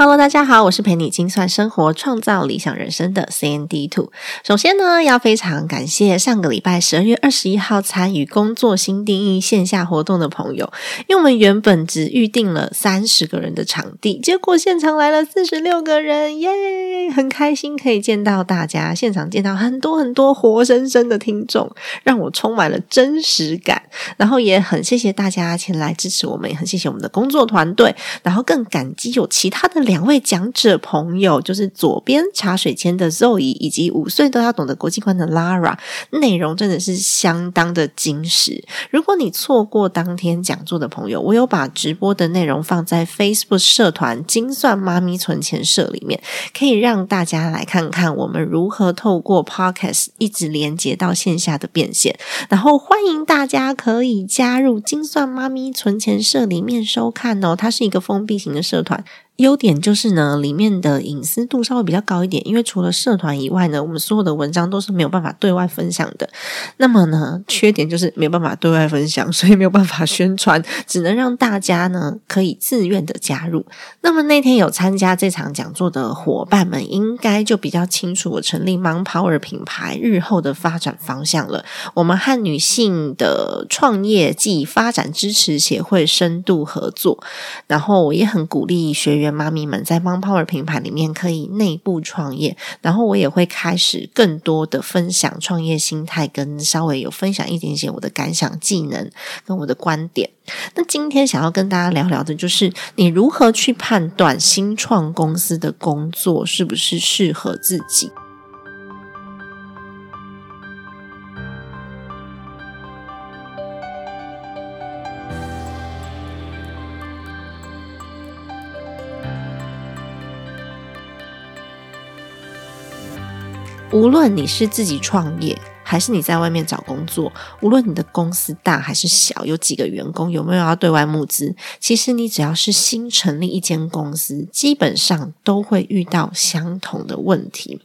Hello，大家好，我是陪你精算生活、创造理想人生的 CND Two。首先呢，要非常感谢上个礼拜十二月二十一号参与工作新定义线下活动的朋友，因为我们原本只预定了三十个人的场地，结果现场来了四十六个人，耶！很开心可以见到大家，现场见到很多很多活生生的听众，让我充满了真实感。然后也很谢谢大家前来支持我们，也很谢谢我们的工作团队，然后更感激有其他的。两位讲者朋友，就是左边茶水间的 Zoe，以及五岁都要懂得国际观的 Lara，内容真的是相当的精实。如果你错过当天讲座的朋友，我有把直播的内容放在 Facebook 社团“精算妈咪存钱社”里面，可以让大家来看看我们如何透过 Podcast 一直连接到线下的变现。然后欢迎大家可以加入精算妈咪存钱社里面收看哦，它是一个封闭型的社团。优点就是呢，里面的隐私度稍微比较高一点，因为除了社团以外呢，我们所有的文章都是没有办法对外分享的。那么呢，缺点就是没有办法对外分享，所以没有办法宣传，只能让大家呢可以自愿的加入。那么那天有参加这场讲座的伙伴们，应该就比较清楚我成立 Mon Power 品牌日后的发展方向了。我们和女性的创业暨发展支持协会深度合作，然后我也很鼓励学员。妈咪们在 m o Power 品牌里面可以内部创业，然后我也会开始更多的分享创业心态，跟稍微有分享一点点我的感想、技能跟我的观点。那今天想要跟大家聊聊的就是你如何去判断新创公司的工作是不是适合自己。无论你是自己创业，还是你在外面找工作，无论你的公司大还是小，有几个员工，有没有要对外募资，其实你只要是新成立一间公司，基本上都会遇到相同的问题。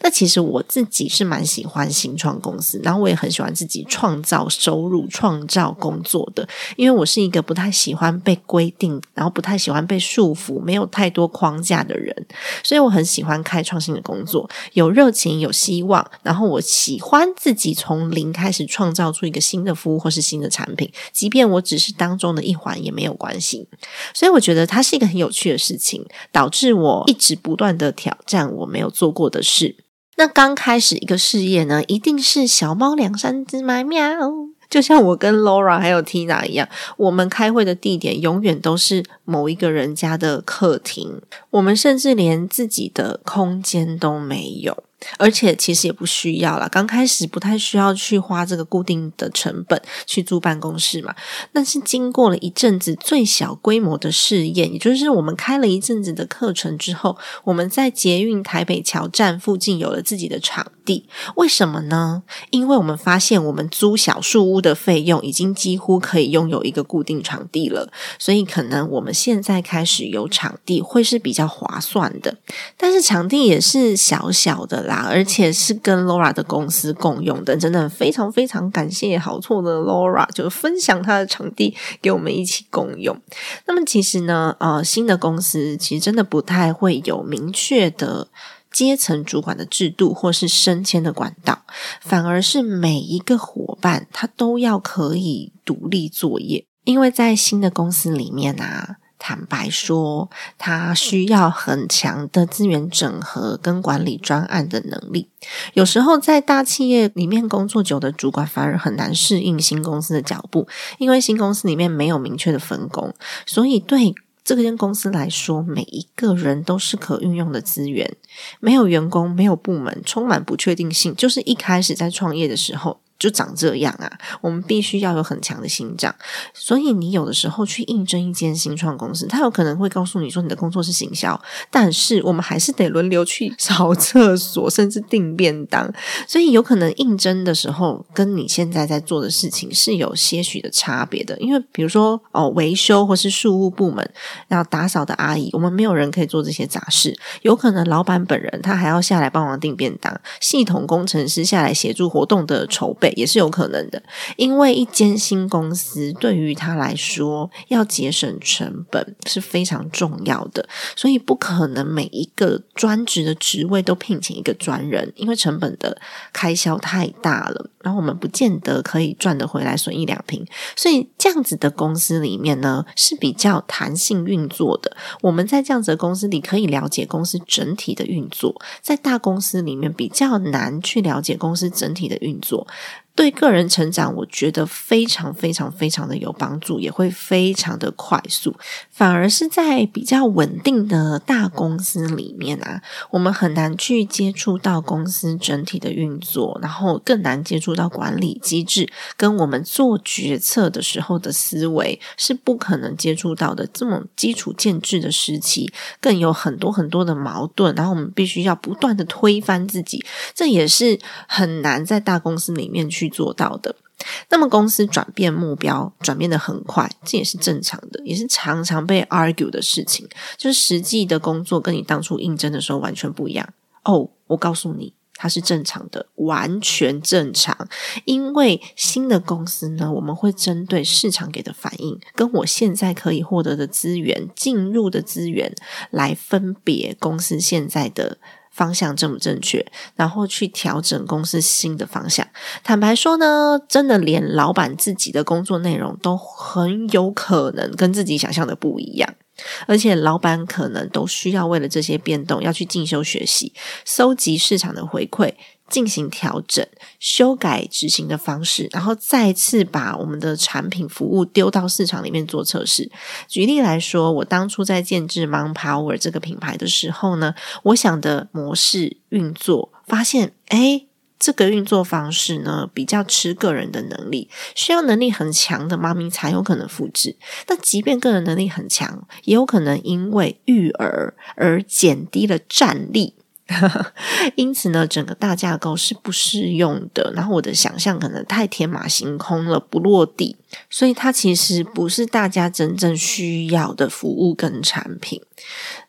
那其实我自己是蛮喜欢新创公司，然后我也很喜欢自己创造收入、创造工作的，因为我是一个不太喜欢被规定，然后不太喜欢被束缚、没有太多框架的人，所以我很喜欢开创性的工作，有热情、有希望，然后我喜欢自己从零开始创造出一个新的服务或是新的产品，即便我只是当中的一环也没有关系。所以我觉得它是一个很有趣的事情，导致我一直不断的挑战我没有做过的事。是，那刚开始一个事业呢，一定是小猫两三只嘛，喵！就像我跟 Laura 还有 Tina 一样，我们开会的地点永远都是某一个人家的客厅，我们甚至连自己的空间都没有。而且其实也不需要了，刚开始不太需要去花这个固定的成本去租办公室嘛。但是经过了一阵子最小规模的试验，也就是我们开了一阵子的课程之后，我们在捷运台北桥站附近有了自己的场地。为什么呢？因为我们发现我们租小树屋的费用已经几乎可以拥有一个固定场地了，所以可能我们现在开始有场地会是比较划算的。但是场地也是小小的啦。而且是跟 Laura 的公司共用的，真的非常非常感谢好错的 Laura，就分享他的场地给我们一起共用。那么其实呢，呃，新的公司其实真的不太会有明确的阶层主管的制度，或是升迁的管道，反而是每一个伙伴他都要可以独立作业，因为在新的公司里面啊。坦白说，他需要很强的资源整合跟管理专案的能力。有时候在大企业里面工作久的主管反而很难适应新公司的脚步，因为新公司里面没有明确的分工，所以对这间公司来说，每一个人都是可运用的资源。没有员工，没有部门，充满不确定性，就是一开始在创业的时候。就长这样啊！我们必须要有很强的心脏。所以你有的时候去应征一间新创公司，他有可能会告诉你说你的工作是行销，但是我们还是得轮流去扫厕所，甚至订便当。所以有可能应征的时候，跟你现在在做的事情是有些许的差别的。因为比如说哦，维修或是事务部门要打扫的阿姨，我们没有人可以做这些杂事。有可能老板本人他还要下来帮忙订便当，系统工程师下来协助活动的筹备。也是有可能的，因为一间新公司对于他来说要节省成本是非常重要的，所以不可能每一个专职的职位都聘请一个专人，因为成本的开销太大了，然后我们不见得可以赚得回来，损一两瓶。所以这样子的公司里面呢是比较弹性运作的。我们在这样子的公司里可以了解公司整体的运作，在大公司里面比较难去了解公司整体的运作。对个人成长，我觉得非常非常非常的有帮助，也会非常的快速。反而是在比较稳定的大公司里面啊，我们很难去接触到公司整体的运作，然后更难接触到管理机制，跟我们做决策的时候的思维是不可能接触到的。这么基础建制的时期，更有很多很多的矛盾，然后我们必须要不断的推翻自己，这也是很难在大公司里面去。做到的，那么公司转变目标转变的很快，这也是正常的，也是常常被 argue 的事情。就是实际的工作跟你当初应征的时候完全不一样哦。我告诉你，它是正常的，完全正常。因为新的公司呢，我们会针对市场给的反应，跟我现在可以获得的资源、进入的资源来分别公司现在的。方向正不正确，然后去调整公司新的方向。坦白说呢，真的连老板自己的工作内容都很有可能跟自己想象的不一样，而且老板可能都需要为了这些变动要去进修学习，搜集市场的回馈。进行调整、修改执行的方式，然后再次把我们的产品服务丢到市场里面做测试。举例来说，我当初在建制 Mon Power 这个品牌的时候呢，我想的模式运作，发现哎，这个运作方式呢比较吃个人的能力，需要能力很强的妈咪才有可能复制。但即便个人能力很强，也有可能因为育儿而减低了战力。因此呢，整个大架构是不适用的。然后我的想象可能太天马行空了，不落地，所以它其实不是大家真正需要的服务跟产品。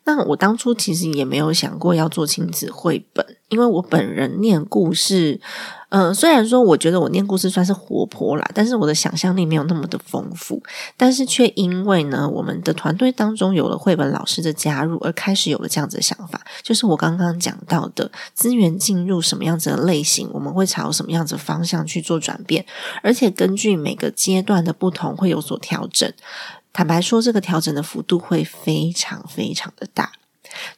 那我当初其实也没有想过要做亲子绘本，因为我本人念故事。嗯，虽然说我觉得我念故事算是活泼啦，但是我的想象力没有那么的丰富，但是却因为呢，我们的团队当中有了绘本老师的加入，而开始有了这样子的想法，就是我刚刚讲到的资源进入什么样子的类型，我们会朝什么样子方向去做转变，而且根据每个阶段的不同会有所调整。坦白说，这个调整的幅度会非常非常的大。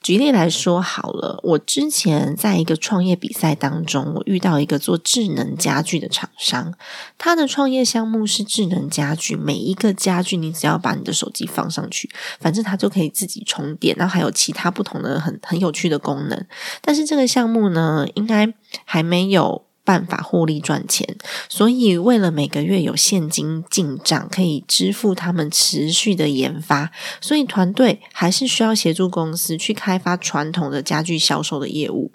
举例来说好了，我之前在一个创业比赛当中，我遇到一个做智能家具的厂商，他的创业项目是智能家具，每一个家具你只要把你的手机放上去，反正它就可以自己充电，然后还有其他不同的很很有趣的功能。但是这个项目呢，应该还没有。办法获利赚钱，所以为了每个月有现金进账，可以支付他们持续的研发，所以团队还是需要协助公司去开发传统的家具销售的业务。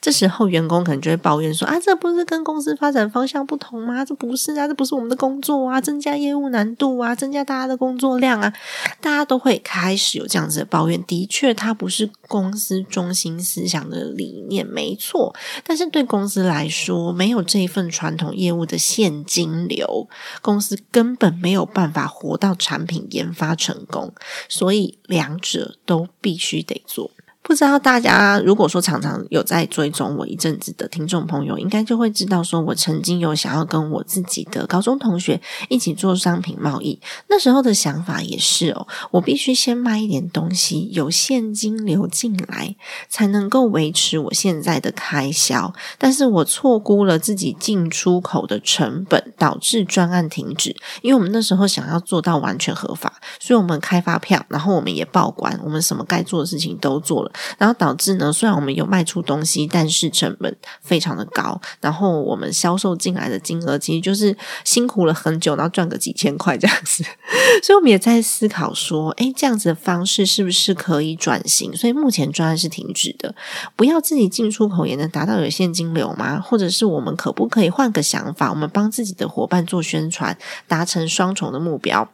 这时候，员工可能就会抱怨说：“啊，这不是跟公司发展方向不同吗？这不是啊，这不是我们的工作啊，增加业务难度啊，增加大家的工作量啊。”大家都会开始有这样子的抱怨。的确，它不是公司中心思想的理念，没错。但是对公司来说，没有这一份传统业务的现金流，公司根本没有办法活到产品研发成功。所以，两者都必须得做。不知道大家如果说常常有在追踪我一阵子的听众朋友，应该就会知道，说我曾经有想要跟我自己的高中同学一起做商品贸易。那时候的想法也是哦，我必须先卖一点东西，有现金流进来，才能够维持我现在的开销。但是我错估了自己进出口的成本，导致专案停止。因为我们那时候想要做到完全合法，所以我们开发票，然后我们也报关，我们什么该做的事情都做了。然后导致呢，虽然我们有卖出东西，但是成本非常的高，然后我们销售进来的金额其实就是辛苦了很久，然后赚个几千块这样子。所以我们也在思考说，诶，这样子的方式是不是可以转型？所以目前专案是停止的，不要自己进出口也能达到有现金流吗？或者是我们可不可以换个想法，我们帮自己的伙伴做宣传，达成双重的目标？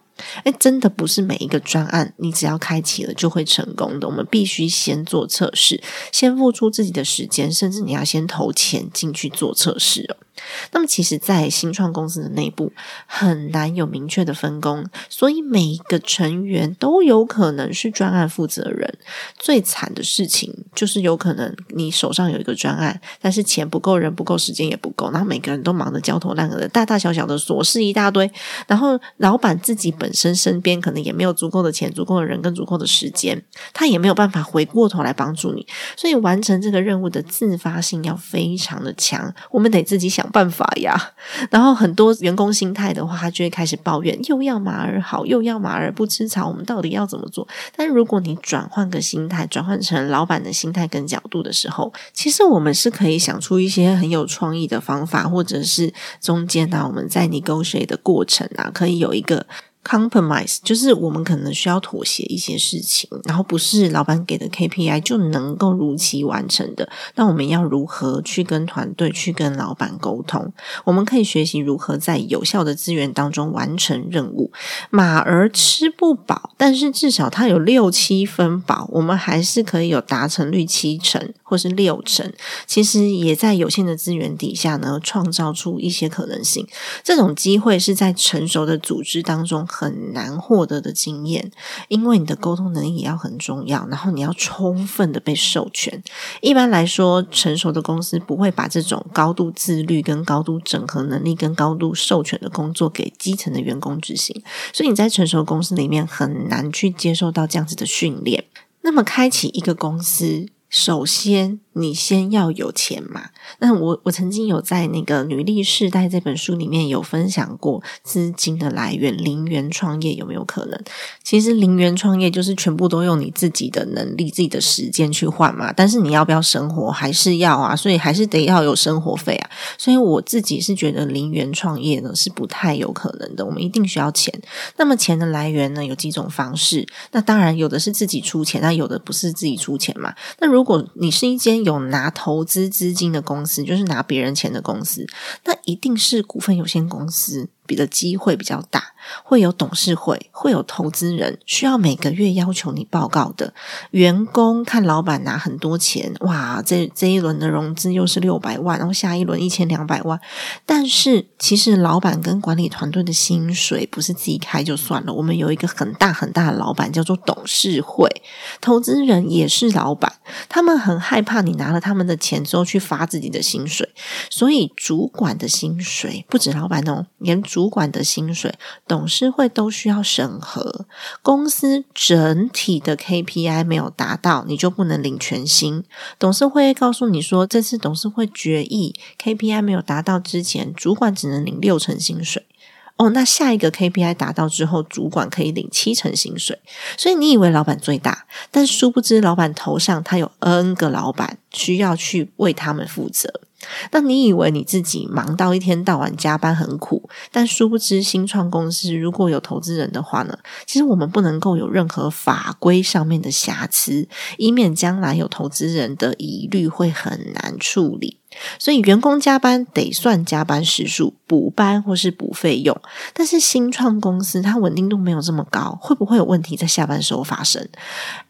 哎，真的不是每一个专案，你只要开启了就会成功的。我们必须先做测试，先付出自己的时间，甚至你要先投钱进去做测试哦。那么，其实，在新创公司的内部很难有明确的分工，所以每一个成员都有可能是专案负责人。最惨的事情就是，有可能你手上有一个专案，但是钱不够，人不够，时间也不够，然后每个人都忙得焦头烂额的，大大小小的琐事一大堆。然后，老板自己本身身边可能也没有足够的钱、足够的人跟足够的时间，他也没有办法回过头来帮助你。所以，完成这个任务的自发性要非常的强。我们得自己想。办法呀，然后很多员工心态的话，他就会开始抱怨，又要马儿好，又要马儿不吃草，我们到底要怎么做？但如果你转换个心态，转换成老板的心态跟角度的时候，其实我们是可以想出一些很有创意的方法，或者是中间呢，我们在你勾谁的过程啊，可以有一个。Compromise 就是我们可能需要妥协一些事情，然后不是老板给的 KPI 就能够如期完成的。那我们要如何去跟团队、去跟老板沟通？我们可以学习如何在有效的资源当中完成任务。马儿吃不饱，但是至少它有六七分饱，我们还是可以有达成率七成或是六成。其实也在有限的资源底下呢，创造出一些可能性。这种机会是在成熟的组织当中。很难获得的经验，因为你的沟通能力也要很重要，然后你要充分的被授权。一般来说，成熟的公司不会把这种高度自律、跟高度整合能力、跟高度授权的工作给基层的员工执行，所以你在成熟公司里面很难去接受到这样子的训练。那么，开启一个公司，首先。你先要有钱嘛？那我我曾经有在那个《女力世代》这本书里面有分享过资金的来源，零元创业有没有可能？其实零元创业就是全部都用你自己的能力、自己的时间去换嘛。但是你要不要生活，还是要啊，所以还是得要有生活费啊。所以我自己是觉得零元创业呢是不太有可能的，我们一定需要钱。那么钱的来源呢有几种方式？那当然有的是自己出钱，那有的不是自己出钱嘛。那如如果你是一间有拿投资资金的公司，就是拿别人钱的公司，那一定是股份有限公司。比的机会比较大，会有董事会，会有投资人，需要每个月要求你报告的。员工看老板拿很多钱，哇，这这一轮的融资又是六百万，然后下一轮一千两百万。但是其实老板跟管理团队的薪水不是自己开就算了，我们有一个很大很大的老板叫做董事会，投资人也是老板，他们很害怕你拿了他们的钱之后去发自己的薪水，所以主管的薪水不止老板哦，连。主管的薪水，董事会都需要审核。公司整体的 KPI 没有达到，你就不能领全薪。董事会告诉你说，这次董事会决议 KPI 没有达到之前，主管只能领六成薪水。哦，那下一个 KPI 达到之后，主管可以领七成薪水。所以你以为老板最大，但殊不知老板头上他有 N 个老板需要去为他们负责。那你以为你自己忙到一天到晚加班很苦，但殊不知新创公司如果有投资人的话呢？其实我们不能够有任何法规上面的瑕疵，以免将来有投资人的疑虑会很难处理。所以员工加班得算加班时数，补班或是补费用。但是新创公司它稳定度没有这么高，会不会有问题在下班时候发生？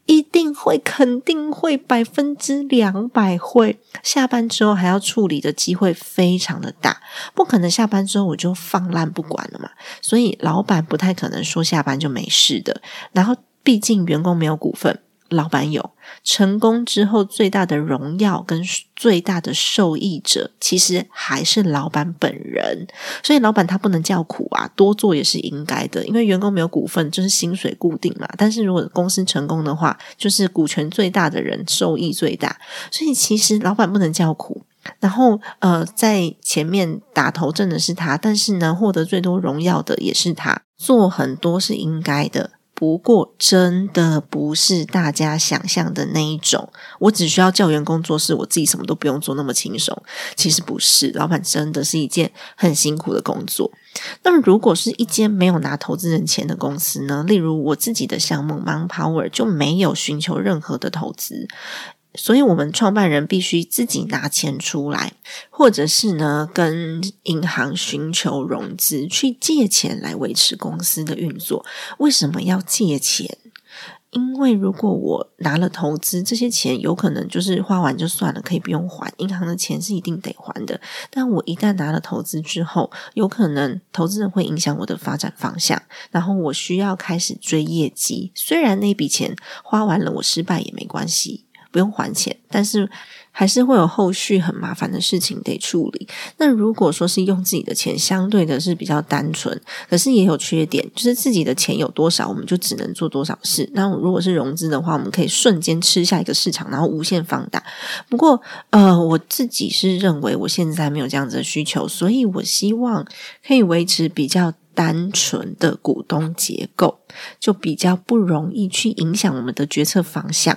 一定会，肯定会，百分之两百会。下班之后还要处理的机会非常的大，不可能下班之后我就放烂不管了嘛。所以老板不太可能说下班就没事的。然后毕竟员工没有股份。老板有成功之后最大的荣耀跟最大的受益者，其实还是老板本人。所以老板他不能叫苦啊，多做也是应该的。因为员工没有股份，就是薪水固定嘛。但是如果公司成功的话，就是股权最大的人受益最大。所以其实老板不能叫苦。然后呃，在前面打头阵的是他，但是呢，获得最多荣耀的也是他。做很多是应该的。不过真的不是大家想象的那一种。我只需要教员工做事，我自己什么都不用做，那么轻松。其实不是，老板真的是一件很辛苦的工作。那么，如果是一间没有拿投资人钱的公司呢？例如我自己的项目 Manpower 就没有寻求任何的投资。所以，我们创办人必须自己拿钱出来，或者是呢，跟银行寻求融资，去借钱来维持公司的运作。为什么要借钱？因为如果我拿了投资，这些钱有可能就是花完就算了，可以不用还。银行的钱是一定得还的。但我一旦拿了投资之后，有可能投资人会影响我的发展方向，然后我需要开始追业绩。虽然那笔钱花完了，我失败也没关系。不用还钱，但是还是会有后续很麻烦的事情得处理。那如果说是用自己的钱，相对的是比较单纯，可是也有缺点，就是自己的钱有多少，我们就只能做多少事。那如果是融资的话，我们可以瞬间吃下一个市场，然后无限放大。不过，呃，我自己是认为我现在没有这样子的需求，所以我希望可以维持比较。单纯的股东结构就比较不容易去影响我们的决策方向，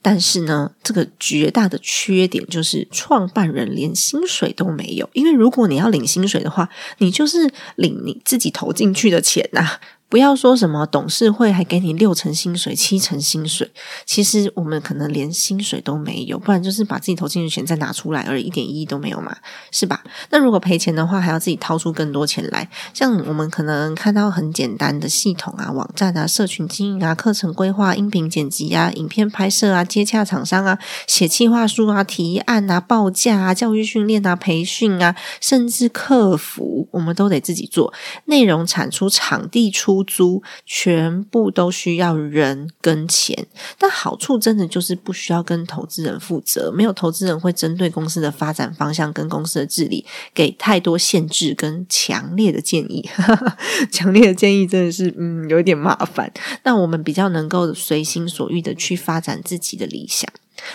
但是呢，这个绝大的缺点就是创办人连薪水都没有，因为如果你要领薪水的话，你就是领你自己投进去的钱呐。不要说什么董事会还给你六成薪水、七成薪水，其实我们可能连薪水都没有，不然就是把自己投进去钱再拿出来，而一点意义都没有嘛，是吧？那如果赔钱的话，还要自己掏出更多钱来。像我们可能看到很简单的系统啊、网站啊、社群经营啊、课程规划、音频剪辑啊、影片拍摄啊、接洽厂商啊、写企划书啊、提案啊、报价啊、教育训练啊、培训啊，甚至客服，我们都得自己做。内容产出、场地出。出租全部都需要人跟钱，但好处真的就是不需要跟投资人负责，没有投资人会针对公司的发展方向跟公司的治理给太多限制跟强烈的建议。强烈的建议真的是嗯有点麻烦，但我们比较能够随心所欲的去发展自己的理想。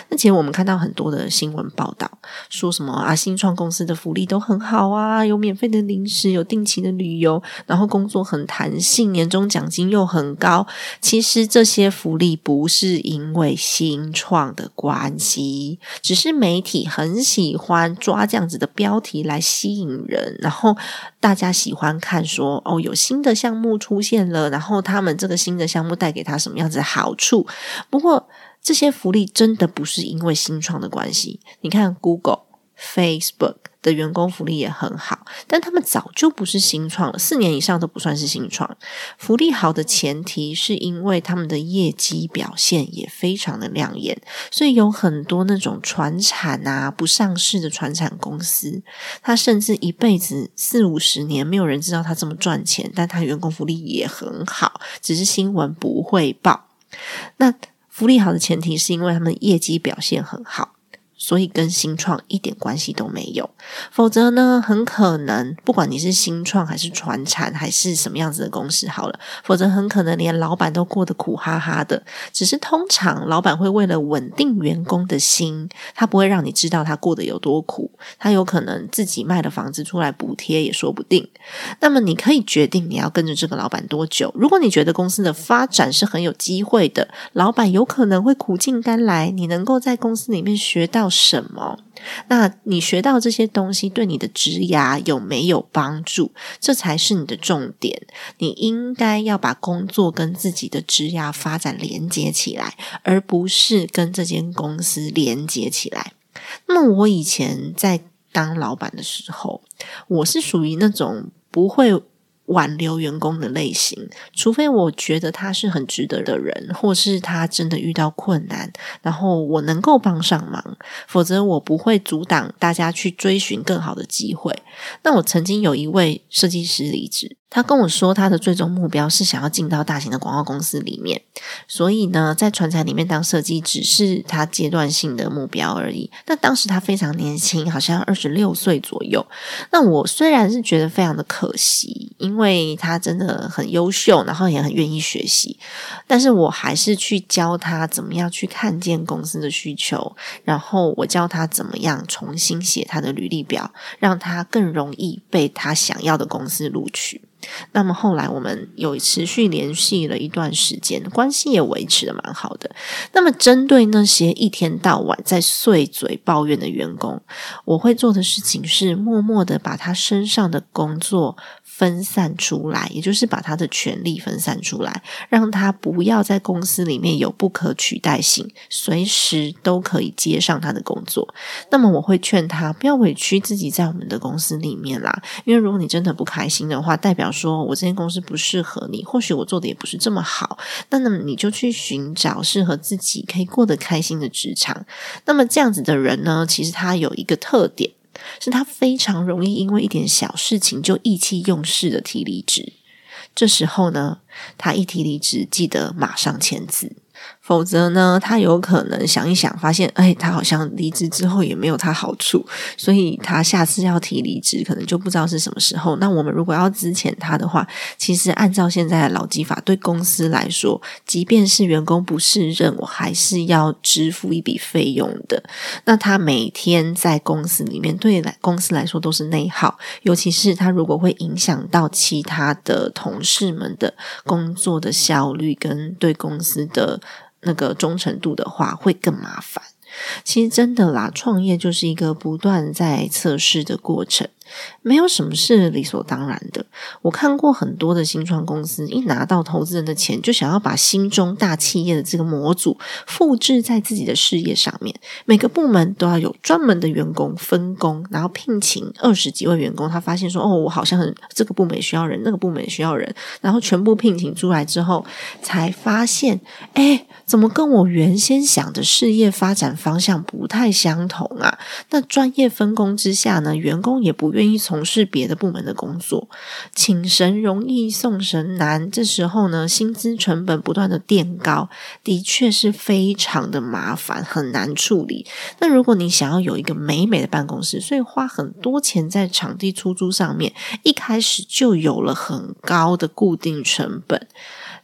那其实我们看到很多的新闻报道，说什么啊，新创公司的福利都很好啊，有免费的零食，有定期的旅游，然后工作很弹性，年终奖金又很高。其实这些福利不是因为新创的关系，只是媒体很喜欢抓这样子的标题来吸引人，然后大家喜欢看说哦，有新的项目出现了，然后他们这个新的项目带给他什么样子的好处。不过。这些福利真的不是因为新创的关系。你看，Google、Facebook 的员工福利也很好，但他们早就不是新创了，四年以上都不算是新创。福利好的前提是因为他们的业绩表现也非常的亮眼，所以有很多那种传产啊、不上市的传产公司，他甚至一辈子四五十年没有人知道他这么赚钱，但他员工福利也很好，只是新闻不会报。那。福利好的前提是因为他们业绩表现很好。所以跟新创一点关系都没有，否则呢，很可能不管你是新创还是传产还是什么样子的公司，好了，否则很可能连老板都过得苦哈哈的。只是通常老板会为了稳定员工的心，他不会让你知道他过得有多苦，他有可能自己卖了房子出来补贴也说不定。那么你可以决定你要跟着这个老板多久。如果你觉得公司的发展是很有机会的，老板有可能会苦尽甘来，你能够在公司里面学到。什么？那你学到这些东西对你的职涯有没有帮助？这才是你的重点。你应该要把工作跟自己的职涯发展连接起来，而不是跟这间公司连接起来。那么我以前在当老板的时候，我是属于那种不会。挽留员工的类型，除非我觉得他是很值得的人，或是他真的遇到困难，然后我能够帮上忙，否则我不会阻挡大家去追寻更好的机会。那我曾经有一位设计师离职。他跟我说，他的最终目标是想要进到大型的广告公司里面，所以呢，在传彩里面当设计只是他阶段性的目标而已。那当时他非常年轻，好像二十六岁左右。那我虽然是觉得非常的可惜，因为他真的很优秀，然后也很愿意学习，但是我还是去教他怎么样去看见公司的需求，然后我教他怎么样重新写他的履历表，让他更容易被他想要的公司录取。那么后来我们有持续联系了一段时间，关系也维持的蛮好的。那么针对那些一天到晚在碎嘴抱怨的员工，我会做的事情是默默的把他身上的工作。分散出来，也就是把他的权力分散出来，让他不要在公司里面有不可取代性，随时都可以接上他的工作。那么我会劝他不要委屈自己在我们的公司里面啦，因为如果你真的不开心的话，代表说我这间公司不适合你，或许我做的也不是这么好。那那么你就去寻找适合自己可以过得开心的职场。那么这样子的人呢，其实他有一个特点。是他非常容易因为一点小事情就意气用事的提离职，这时候呢，他一提离职，记得马上签字。否则呢，他有可能想一想，发现哎，他好像离职之后也没有他好处，所以他下次要提离职，可能就不知道是什么时候。那我们如果要支遣他的话，其实按照现在的劳基法，对公司来说，即便是员工不胜任，我还是要支付一笔费用的。那他每天在公司里面，对来公司来说都是内耗，尤其是他如果会影响到其他的同事们的工作的效率跟对公司的。那个忠诚度的话，会更麻烦。其实真的啦，创业就是一个不断在测试的过程。没有什么是理所当然的。我看过很多的新创公司，一拿到投资人的钱，就想要把心中大企业的这个模组复制在自己的事业上面。每个部门都要有专门的员工分工，然后聘请二十几位员工。他发现说：“哦，我好像很这个部门也需要人，那个部门也需要人。”然后全部聘请出来之后，才发现，哎，怎么跟我原先想的事业发展方向不太相同啊？那专业分工之下呢，员工也不愿。愿意从事别的部门的工作，请神容易送神难。这时候呢，薪资成本不断的垫高，的确是非常的麻烦，很难处理。那如果你想要有一个美美的办公室，所以花很多钱在场地出租上面，一开始就有了很高的固定成本。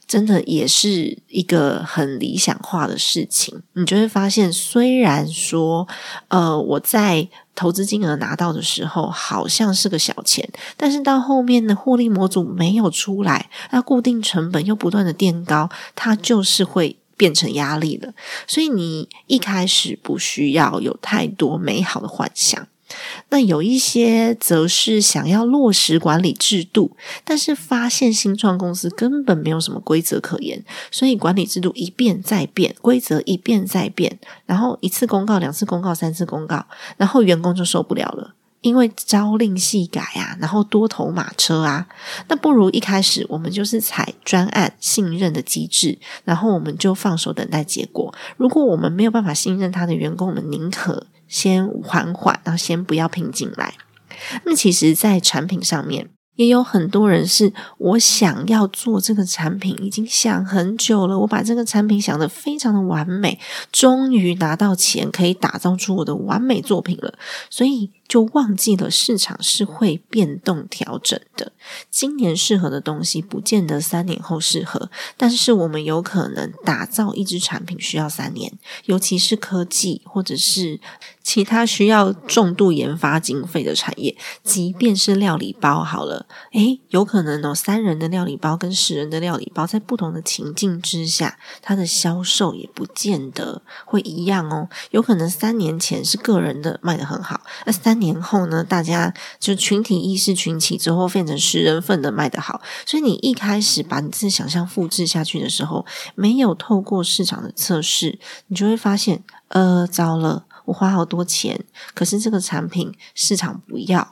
真的也是一个很理想化的事情，你就会发现，虽然说，呃，我在投资金额拿到的时候好像是个小钱，但是到后面的获利模组没有出来，那固定成本又不断的垫高，它就是会变成压力了。所以你一开始不需要有太多美好的幻想。那有一些则是想要落实管理制度，但是发现新创公司根本没有什么规则可言，所以管理制度一变再变，规则一变再变，然后一次公告、两次公告、三次公告，然后员工就受不了了，因为朝令夕改啊，然后多头马车啊，那不如一开始我们就是采专案信任的机制，然后我们就放手等待结果。如果我们没有办法信任他的员工，我们宁可。先缓缓，然后先不要拼进来。那，其实，在产品上面。也有很多人是我想要做这个产品，已经想很久了。我把这个产品想得非常的完美，终于拿到钱，可以打造出我的完美作品了。所以就忘记了市场是会变动调整的。今年适合的东西，不见得三年后适合。但是我们有可能打造一支产品需要三年，尤其是科技或者是其他需要重度研发经费的产业，即便是料理包好了。诶，有可能哦，三人的料理包跟十人的料理包，在不同的情境之下，它的销售也不见得会一样哦。有可能三年前是个人的卖得很好，那三年后呢，大家就群体意识群起之后，变成十人份的卖的好。所以你一开始把你自己想象复制下去的时候，没有透过市场的测试，你就会发现，呃，糟了。我花好多钱，可是这个产品市场不要，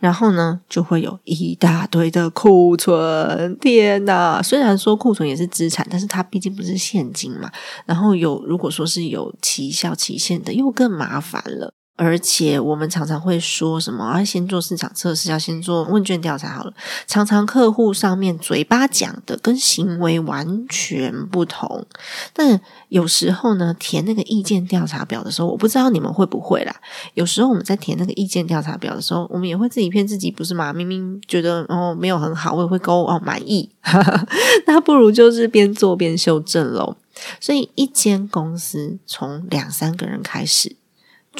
然后呢，就会有一大堆的库存。天哪！虽然说库存也是资产，但是它毕竟不是现金嘛。然后有如果说是有期效期限的，又更麻烦了。而且我们常常会说什么要先做市场测试，要先做问卷调查好了。常常客户上面嘴巴讲的跟行为完全不同。但有时候呢，填那个意见调查表的时候，我不知道你们会不会啦。有时候我们在填那个意见调查表的时候，我们也会自己骗自己，不是吗？明明觉得哦没有很好，我也会勾哦满意。那不如就是边做边修正喽。所以一间公司从两三个人开始。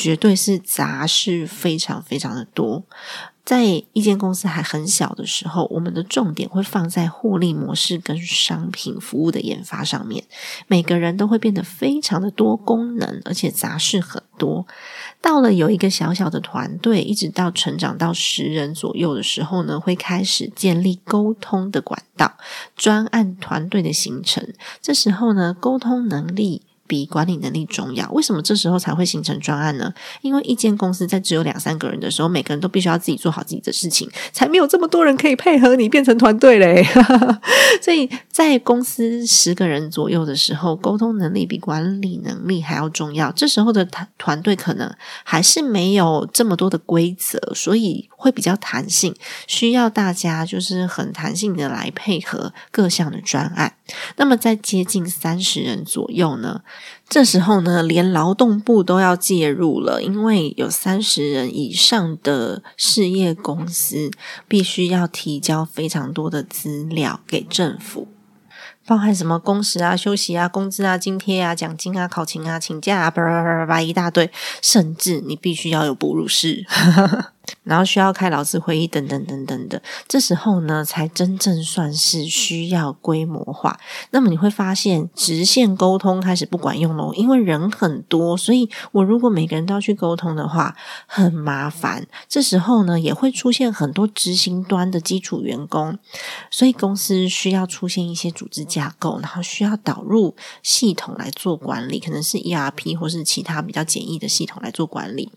绝对是杂事非常非常的多，在一间公司还很小的时候，我们的重点会放在获利模式跟商品服务的研发上面。每个人都会变得非常的多功能，而且杂事很多。到了有一个小小的团队，一直到成长到十人左右的时候呢，会开始建立沟通的管道，专案团队的形成。这时候呢，沟通能力。比管理能力重要，为什么这时候才会形成专案呢？因为一间公司在只有两三个人的时候，每个人都必须要自己做好自己的事情，才没有这么多人可以配合你变成团队嘞。所以在公司十个人左右的时候，沟通能力比管理能力还要重要。这时候的团团队可能还是没有这么多的规则，所以会比较弹性，需要大家就是很弹性的来配合各项的专案。那么在接近三十人左右呢？这时候呢，连劳动部都要介入了，因为有三十人以上的事业公司必须要提交非常多的资料给政府，包含什么工时啊、休息啊、工资啊、津贴啊、奖金啊、考勤啊、请假啊，叭叭叭叭一大堆，甚至你必须要有哺乳室。然后需要开劳资会议等等等等的，这时候呢，才真正算是需要规模化。那么你会发现，直线沟通开始不管用喽，因为人很多，所以我如果每个人都要去沟通的话，很麻烦。这时候呢，也会出现很多执行端的基础员工，所以公司需要出现一些组织架构，然后需要导入系统来做管理，可能是 ERP 或是其他比较简易的系统来做管理。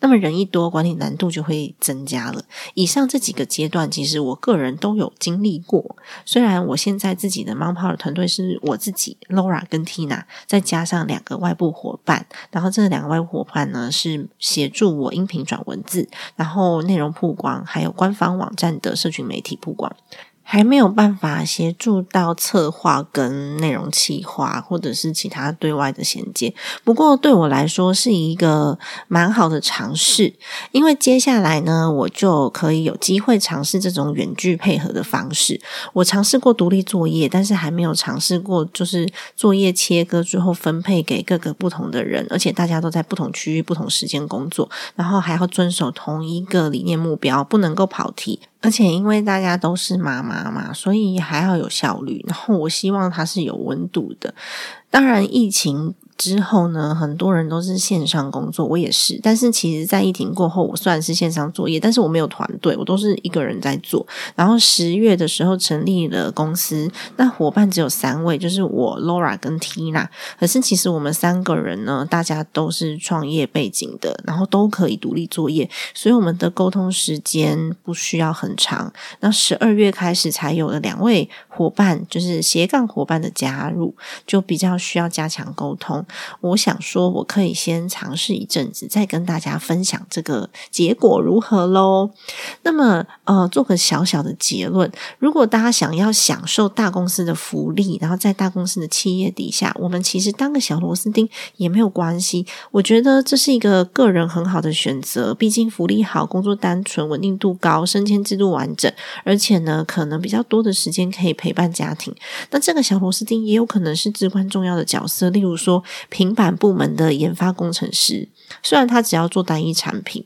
那么人一多，管理难度就会。增加了。以上这几个阶段，其实我个人都有经历过。虽然我现在自己的 m 炮的团队是我自己 Laura 跟 Tina，再加上两个外部伙伴，然后这两个外部伙伴呢是协助我音频转文字，然后内容曝光，还有官方网站的社群媒体曝光。还没有办法协助到策划跟内容企划，或者是其他对外的衔接。不过对我来说是一个蛮好的尝试，因为接下来呢，我就可以有机会尝试这种远距配合的方式。我尝试过独立作业，但是还没有尝试过就是作业切割之后分配给各个不同的人，而且大家都在不同区域、不同时间工作，然后还要遵守同一个理念目标，不能够跑题。而且因为大家都是妈妈嘛，所以还要有效率。然后我希望它是有温度的。当然，疫情。之后呢，很多人都是线上工作，我也是。但是其实，在疫情过后，我虽然是线上作业，但是我没有团队，我都是一个人在做。然后十月的时候成立了公司，那伙伴只有三位，就是我 Laura 跟 Tina。可是其实我们三个人呢，大家都是创业背景的，然后都可以独立作业，所以我们的沟通时间不需要很长。那十二月开始才有了两位伙伴，就是斜杠伙伴的加入，就比较需要加强沟通。我想说，我可以先尝试一阵子，再跟大家分享这个结果如何喽。那么，呃，做个小小的结论：如果大家想要享受大公司的福利，然后在大公司的企业底下，我们其实当个小螺丝钉也没有关系。我觉得这是一个个人很好的选择，毕竟福利好，工作单纯，稳定度高，升迁制度完整，而且呢，可能比较多的时间可以陪陪伴家庭。那这个小螺丝钉也有可能是至关重要的角色，例如说。平板部门的研发工程师，虽然他只要做单一产品，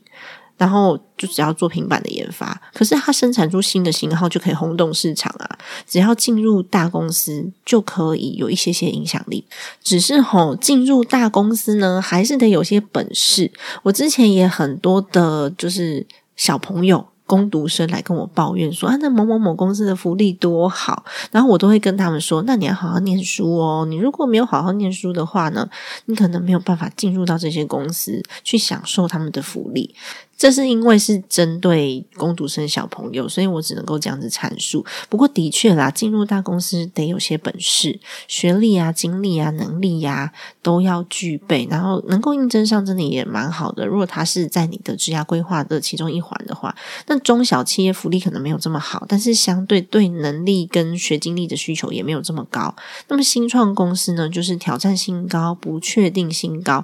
然后就只要做平板的研发，可是他生产出新的型号就可以轰动市场啊！只要进入大公司，就可以有一些些影响力。只是吼，进入大公司呢，还是得有些本事。我之前也很多的，就是小朋友。工读生来跟我抱怨说啊，那某某某公司的福利多好，然后我都会跟他们说，那你要好好念书哦。你如果没有好好念书的话呢，你可能没有办法进入到这些公司去享受他们的福利。这是因为是针对工读生小朋友，所以我只能够这样子阐述。不过的确啦，进入大公司得有些本事、学历啊、经历啊、能力呀都要具备，然后能够应征上，真的也蛮好的。如果他是在你的职涯规划的其中一环的话，那中小企业福利可能没有这么好，但是相对对能力跟学经历的需求也没有这么高。那么新创公司呢，就是挑战性高、不确定性高。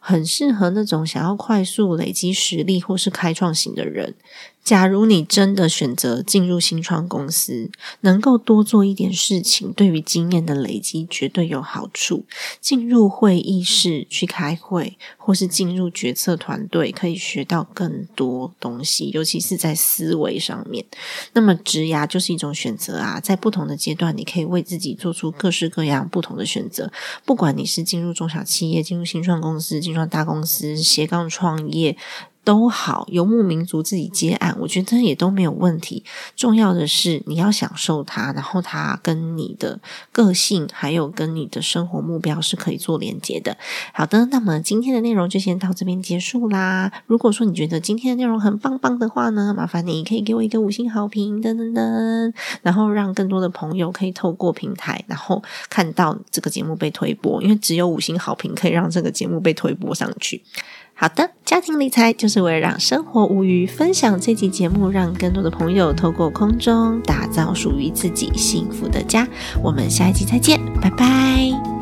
很适合那种想要快速累积实力或是开创型的人。假如你真的选择进入新创公司，能够多做一点事情，对于经验的累积绝对有好处。进入会议室去开会，或是进入决策团队，可以学到更多东西，尤其是在思维上面。那么，职涯就是一种选择啊，在不同的阶段，你可以为自己做出各式各样不同的选择。不管你是进入中小企业、进入新创公司、进入大公司、斜杠创业。都好，游牧民族自己接案，我觉得也都没有问题。重要的是你要享受它，然后它跟你的个性还有跟你的生活目标是可以做连接的。好的，那么今天的内容就先到这边结束啦。如果说你觉得今天的内容很棒棒的话呢，麻烦你可以给我一个五星好评，噔噔噔，然后让更多的朋友可以透过平台，然后看到这个节目被推播，因为只有五星好评可以让这个节目被推播上去。好的，家庭理财就是为了让生活无余。分享这期节目，让更多的朋友透过空中打造属于自己幸福的家。我们下一期再见，拜拜。